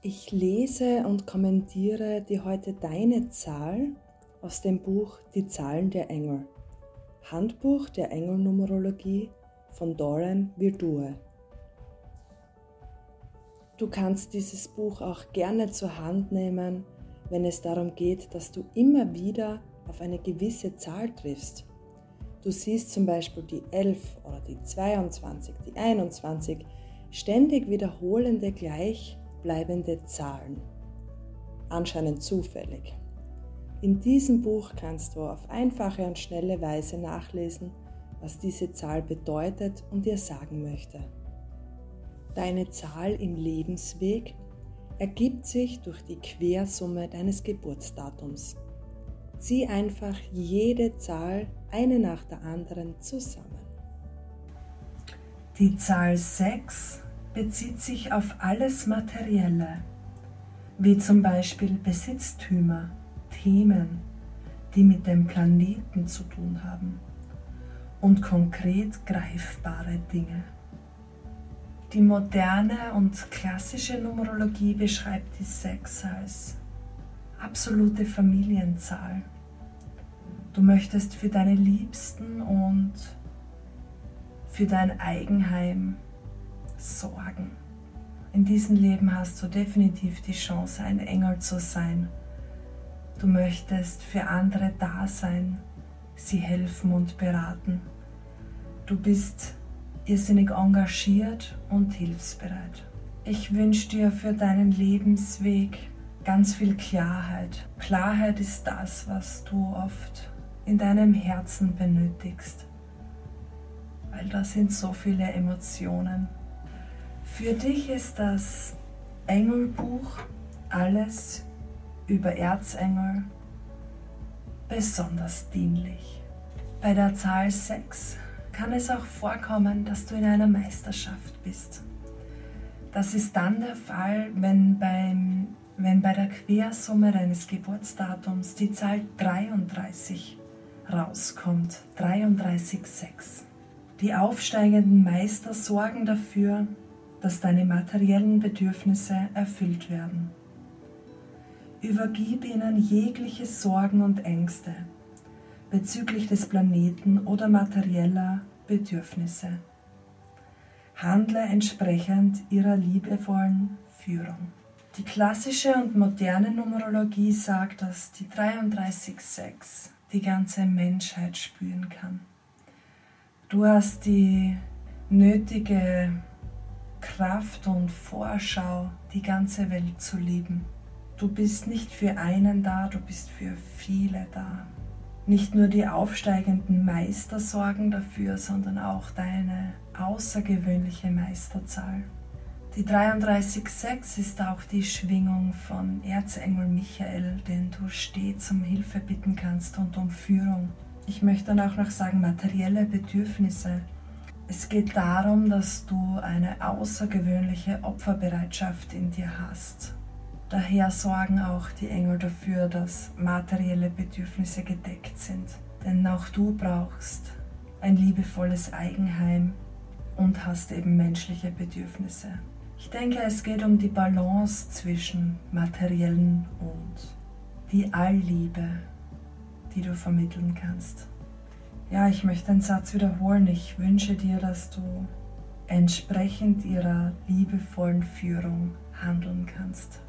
Ich lese und kommentiere dir heute deine Zahl aus dem Buch Die Zahlen der Engel. Handbuch der Engelnumerologie von Doran Virtue. Du kannst dieses Buch auch gerne zur Hand nehmen, wenn es darum geht, dass du immer wieder auf eine gewisse Zahl triffst. Du siehst zum Beispiel die 11 oder die 22, die 21, ständig wiederholende gleichbleibende Zahlen. Anscheinend zufällig. In diesem Buch kannst du auf einfache und schnelle Weise nachlesen, was diese Zahl bedeutet und dir sagen möchte. Deine Zahl im Lebensweg ergibt sich durch die Quersumme deines Geburtsdatums. Zieh einfach jede Zahl eine nach der anderen zusammen. Die Zahl 6 bezieht sich auf alles Materielle, wie zum Beispiel Besitztümer, Themen, die mit dem Planeten zu tun haben und konkret greifbare Dinge. Die moderne und klassische Numerologie beschreibt die 6 als absolute Familienzahl. Du möchtest für deine Liebsten und für dein Eigenheim sorgen. In diesem Leben hast du definitiv die Chance, ein Engel zu sein. Du möchtest für andere da sein, sie helfen und beraten. Du bist irrsinnig engagiert und hilfsbereit. Ich wünsche dir für deinen Lebensweg ganz viel Klarheit. Klarheit ist das, was du oft in deinem Herzen benötigst, weil da sind so viele Emotionen. Für dich ist das Engelbuch alles über Erzengel besonders dienlich. Bei der Zahl 6 kann es auch vorkommen, dass du in einer Meisterschaft bist. Das ist dann der Fall, wenn, beim, wenn bei der Quersumme deines Geburtsdatums die Zahl 33 rauskommt. 33,6. Die aufsteigenden Meister sorgen dafür, dass deine materiellen Bedürfnisse erfüllt werden. Übergib ihnen jegliche Sorgen und Ängste bezüglich des Planeten oder materieller Bedürfnisse. Handle entsprechend ihrer liebevollen Führung. Die klassische und moderne Numerologie sagt, dass die 33.6 die ganze Menschheit spüren kann. Du hast die nötige Kraft und Vorschau, die ganze Welt zu lieben. Du bist nicht für einen da, du bist für viele da. Nicht nur die aufsteigenden Meister sorgen dafür, sondern auch deine außergewöhnliche Meisterzahl. Die 33.6 ist auch die Schwingung von Erzengel Michael, den du stets um Hilfe bitten kannst und um Führung. Ich möchte dann auch noch sagen, materielle Bedürfnisse. Es geht darum, dass du eine außergewöhnliche Opferbereitschaft in dir hast Daher sorgen auch die Engel dafür, dass materielle Bedürfnisse gedeckt sind. Denn auch du brauchst ein liebevolles Eigenheim und hast eben menschliche Bedürfnisse. Ich denke, es geht um die Balance zwischen materiellen und die Allliebe, die du vermitteln kannst. Ja, ich möchte den Satz wiederholen. Ich wünsche dir, dass du entsprechend ihrer liebevollen Führung handeln kannst.